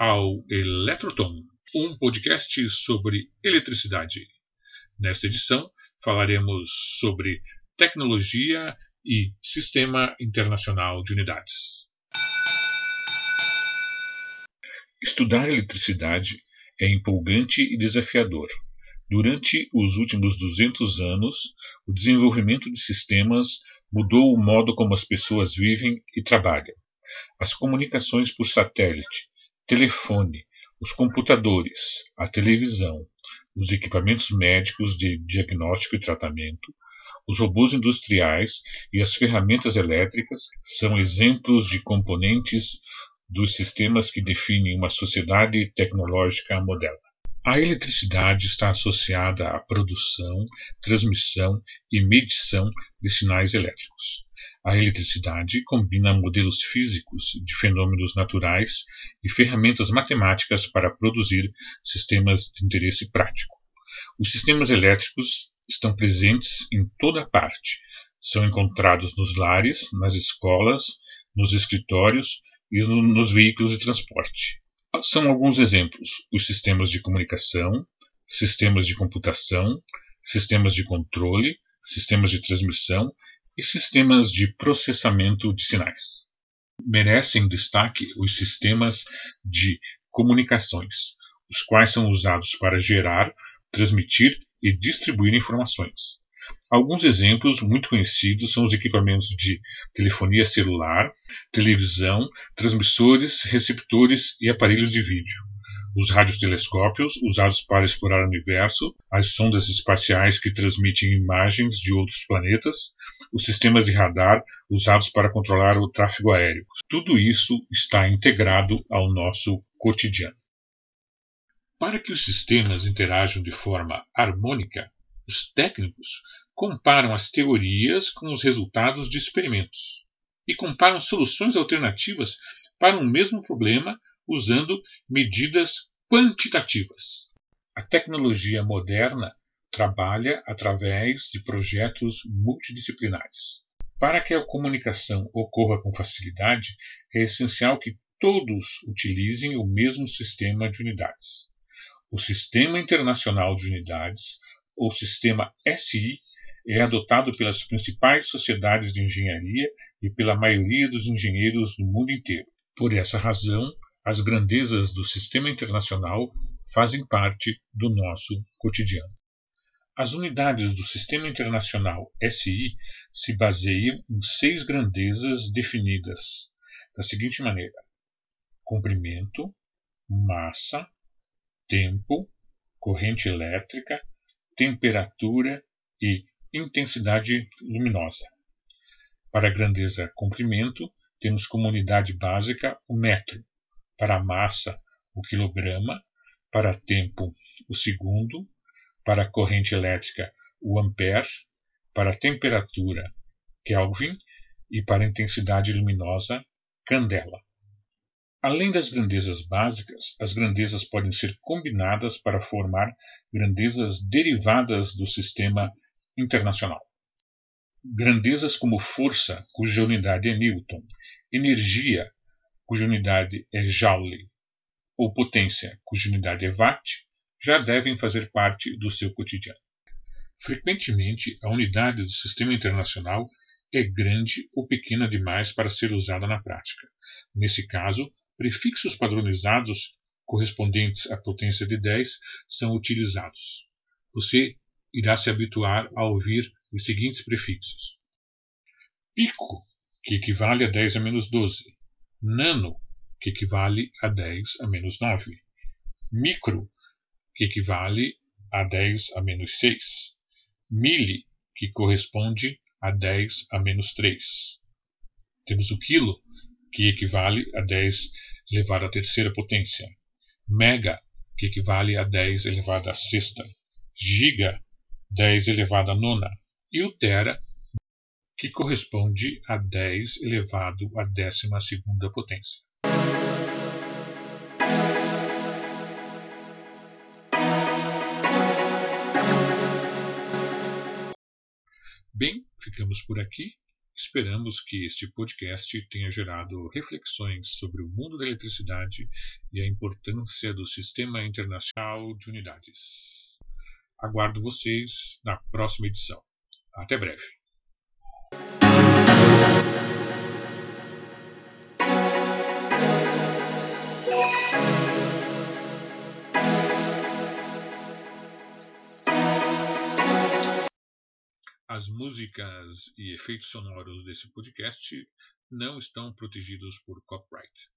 ao Eletrotom, um podcast sobre eletricidade. Nesta edição, falaremos sobre tecnologia e Sistema Internacional de Unidades. Estudar eletricidade é empolgante e desafiador. Durante os últimos 200 anos, o desenvolvimento de sistemas mudou o modo como as pessoas vivem e trabalham. As comunicações por satélite, telefone, os computadores, a televisão, os equipamentos médicos de diagnóstico e tratamento, os robôs industriais e as ferramentas elétricas são exemplos de componentes dos sistemas que definem uma sociedade tecnológica moderna. A eletricidade está associada à produção, transmissão e medição de sinais elétricos. A eletricidade combina modelos físicos de fenômenos naturais e ferramentas matemáticas para produzir sistemas de interesse prático. Os sistemas elétricos estão presentes em toda parte. São encontrados nos lares, nas escolas, nos escritórios e nos veículos de transporte. São alguns exemplos: os sistemas de comunicação, sistemas de computação, sistemas de controle, sistemas de transmissão e sistemas de processamento de sinais. Merecem destaque os sistemas de comunicações, os quais são usados para gerar, transmitir e distribuir informações. Alguns exemplos muito conhecidos são os equipamentos de telefonia celular, televisão, transmissores, receptores e aparelhos de vídeo. Os radiotelescópios, usados para explorar o universo, as sondas espaciais que transmitem imagens de outros planetas, os sistemas de radar usados para controlar o tráfego aéreo. Tudo isso está integrado ao nosso cotidiano. Para que os sistemas interajam de forma harmônica, os técnicos comparam as teorias com os resultados de experimentos e comparam soluções alternativas para um mesmo problema usando medidas quantitativas. A tecnologia moderna trabalha através de projetos multidisciplinares. Para que a comunicação ocorra com facilidade, é essencial que todos utilizem o mesmo sistema de unidades. O Sistema Internacional de Unidades ou sistema SI é adotado pelas principais sociedades de engenharia e pela maioria dos engenheiros no mundo inteiro. Por essa razão, as grandezas do sistema internacional fazem parte do nosso cotidiano. As unidades do Sistema Internacional SI se baseiam em seis grandezas definidas da seguinte maneira: comprimento, massa, tempo, corrente elétrica, temperatura e intensidade luminosa. Para a grandeza comprimento, temos como unidade básica o metro, para a massa, o quilograma, para tempo, o segundo, para a corrente elétrica, o ampere, para a temperatura, Kelvin, e para a intensidade luminosa, candela. Além das grandezas básicas, as grandezas podem ser combinadas para formar grandezas derivadas do sistema internacional. Grandezas como força, cuja unidade é Newton, energia, cuja unidade é Joule, ou potência, cuja unidade é Watt, já devem fazer parte do seu cotidiano. Frequentemente, a unidade do sistema internacional é grande ou pequena demais para ser usada na prática. Nesse caso, prefixos padronizados correspondentes à potência de 10 são utilizados. Você irá se habituar a ouvir os seguintes prefixos: pico, que equivale a 10 a menos 12, nano, que equivale a 10 a menos 9, micro, que equivale a 10 a menos 6, mili, que corresponde a 10 a menos 3. Temos o quilo, que equivale a 10 elevado à terceira potência. Mega, que equivale a 10 elevado à sexta. Giga, 10 elevado à nona. E o Tera, que corresponde a 10 elevado à 12 potência. Bem, ficamos por aqui. Esperamos que este podcast tenha gerado reflexões sobre o mundo da eletricidade e a importância do Sistema Internacional de Unidades. Aguardo vocês na próxima edição. Até breve! As músicas e efeitos sonoros desse podcast não estão protegidos por copyright.